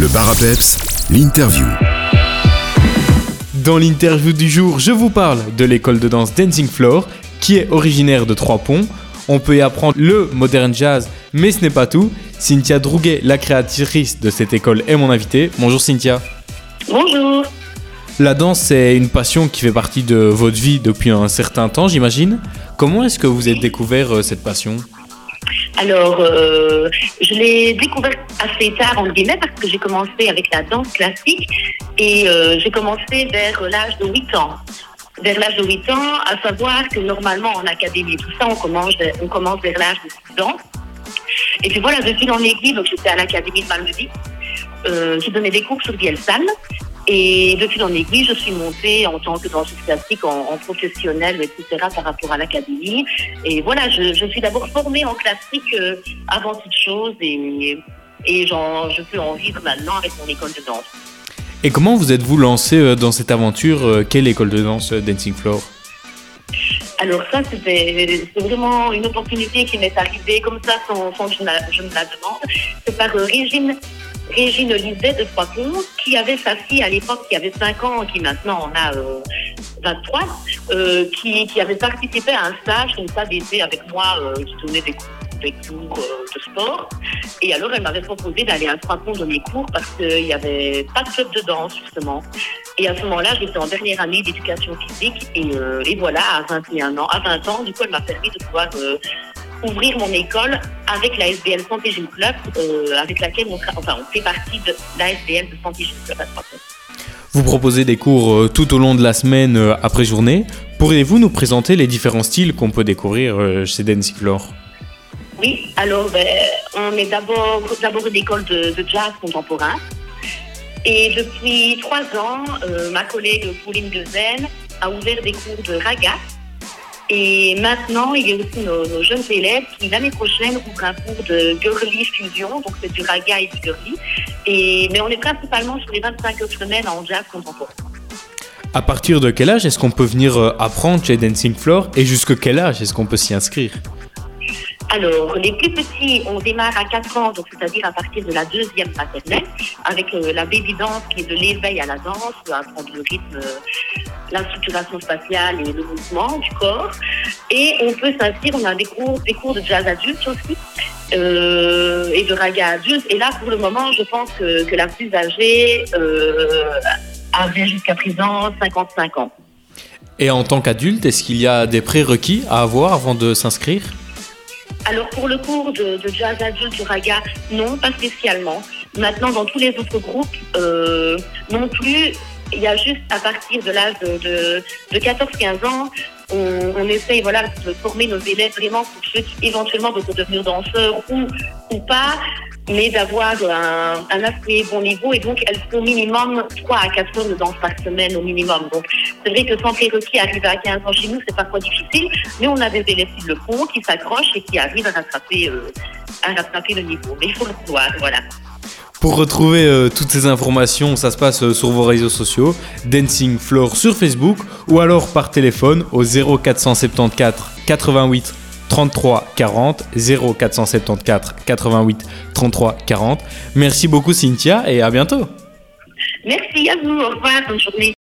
Le bar l'interview. Dans l'interview du jour, je vous parle de l'école de danse Dancing Floor, qui est originaire de Trois-Ponts. On peut y apprendre le modern jazz, mais ce n'est pas tout. Cynthia Drouguet, la créatrice de cette école, est mon invitée. Bonjour Cynthia. Bonjour. La danse, c'est une passion qui fait partie de votre vie depuis un certain temps, j'imagine. Comment est-ce que vous avez découvert euh, cette passion? Alors, euh, je l'ai découvert assez tard, en guillemets, parce que j'ai commencé avec la danse classique et euh, j'ai commencé vers l'âge de 8 ans. Vers l'âge de 8 ans, à savoir que normalement en académie, tout ça, on commence, on commence vers l'âge de 6 ans. Et puis voilà, je suis en aiguille, donc j'étais à l'académie de Malmedy. Euh, je donnais des cours sur Bielsan. Et depuis en aiguille, je suis montée en tant que danseuse classique, en, en professionnelle, etc., par rapport à l'académie. Et voilà, je, je suis d'abord formée en classique euh, avant toute chose et, je peux en vivre maintenant avec mon école de danse. Et comment vous êtes-vous lancé euh, dans cette aventure euh, Quelle école de danse Dancing Floor? Alors ça, c'était c'est vraiment une opportunité qui m'est arrivée comme ça sans, sans que je, la- je me la demande. C'est par Régine, Régine Liset de Trois-Ponts, qui avait sa fille à l'époque, qui avait 5 ans, qui maintenant en a euh, 23, euh, qui, qui avait participé à un stage comme ça d'été avec moi, euh, qui donnait des cours, euh, de sport. Et alors, elle m'avait proposé d'aller à Trois-Ponts donner cours parce qu'il n'y avait pas de club de danse, justement. Et à ce moment-là, j'étais en dernière année d'éducation physique. Et, euh, et voilà, à 21 ans, à 20 ans, du coup, elle m'a permis de pouvoir euh, ouvrir mon école avec la SBL Santé Gym Club, euh, avec laquelle on, tra- enfin, on fait partie de la SBL de Santé Gym Club à. Vous proposez des cours euh, tout au long de la semaine euh, après journée. Pourriez-vous nous présenter les différents styles qu'on peut découvrir chez Floor Oui, alors ben, on est d'abord d'abord une école de, de jazz contemporain. Et depuis trois ans, euh, ma collègue Pauline Dezen a ouvert des cours de raga. Et maintenant, il y a aussi nos, nos jeunes élèves qui, l'année prochaine, ouvrent un cours de girly fusion. Donc, c'est du raga et du girly. Et, mais on est principalement sur les 25 heures semaine en jazz contemporain. À partir de quel âge est-ce qu'on peut venir euh, apprendre chez Dancing Floor et jusque quel âge est-ce qu'on peut s'y inscrire? Alors, les plus petits, on démarre à 4 ans, donc c'est-à-dire à partir de la deuxième maternelle, avec euh, la baby dance qui est de l'éveil à la danse, apprendre le rythme, la structuration spatiale et le mouvement du corps. Et on peut s'inscrire, on a des cours, des cours de jazz adulte aussi, euh, et de raga adulte. Et là, pour le moment, je pense que, que la plus âgée euh, avait jusqu'à présent 55 ans. Et en tant qu'adulte, est-ce qu'il y a des prérequis à avoir avant de s'inscrire? Alors pour le cours de, de jazz adulte du raga, non, pas spécialement. Maintenant, dans tous les autres groupes, euh, non plus. Il y a juste à partir de l'âge de, de, de 14-15 ans, on, essaye voilà, de former nos élèves vraiment pour ceux qui éventuellement veulent devenir danseurs ou, ou pas, mais d'avoir un, un assez bon niveau. Et donc, elles font minimum 3 à 4 heures de danse par semaine au minimum. Donc, c'est vrai que sans prérequis, arriver à 15 ans chez nous, c'est parfois difficile, mais on a des élèves qui le font, qui s'accrochent et qui arrivent à rattraper, euh, à rattraper le niveau. Mais il faut le vouloir, voilà. Pour retrouver euh, toutes ces informations, ça se passe euh, sur vos réseaux sociaux, Dancing Floor sur Facebook ou alors par téléphone au 0474 88 33 40 0474 88 33 40. Merci beaucoup Cynthia et à bientôt. Merci à vous, au revoir, bonne journée.